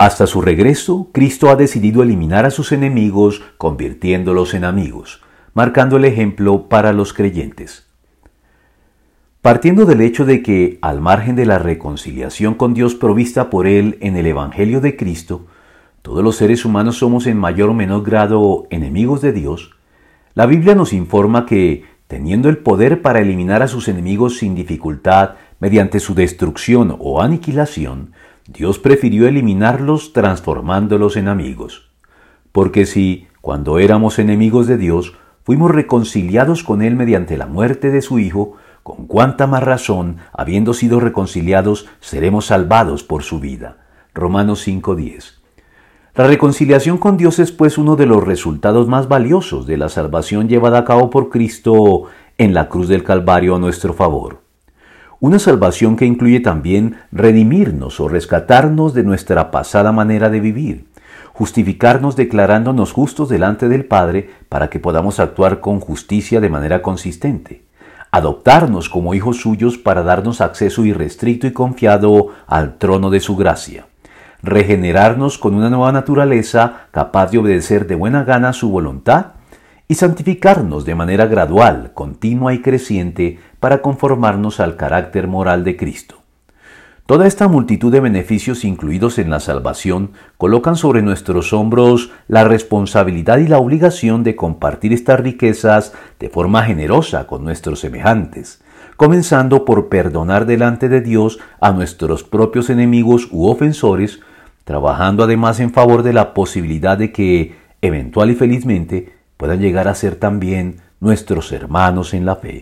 Hasta su regreso, Cristo ha decidido eliminar a sus enemigos convirtiéndolos en amigos, marcando el ejemplo para los creyentes. Partiendo del hecho de que, al margen de la reconciliación con Dios provista por Él en el Evangelio de Cristo, todos los seres humanos somos en mayor o menor grado enemigos de Dios, la Biblia nos informa que, teniendo el poder para eliminar a sus enemigos sin dificultad mediante su destrucción o aniquilación, Dios prefirió eliminarlos transformándolos en amigos. Porque si, cuando éramos enemigos de Dios, fuimos reconciliados con Él mediante la muerte de su Hijo, con cuánta más razón, habiendo sido reconciliados, seremos salvados por su vida. Romanos 5:10. La reconciliación con Dios es pues uno de los resultados más valiosos de la salvación llevada a cabo por Cristo en la cruz del Calvario a nuestro favor. Una salvación que incluye también redimirnos o rescatarnos de nuestra pasada manera de vivir, justificarnos declarándonos justos delante del Padre para que podamos actuar con justicia de manera consistente adoptarnos como hijos suyos para darnos acceso irrestricto y confiado al trono de su gracia, regenerarnos con una nueva naturaleza capaz de obedecer de buena gana su voluntad y santificarnos de manera gradual, continua y creciente para conformarnos al carácter moral de Cristo. Toda esta multitud de beneficios incluidos en la salvación colocan sobre nuestros hombros la responsabilidad y la obligación de compartir estas riquezas de forma generosa con nuestros semejantes, comenzando por perdonar delante de Dios a nuestros propios enemigos u ofensores, trabajando además en favor de la posibilidad de que, eventual y felizmente, puedan llegar a ser también nuestros hermanos en la fe.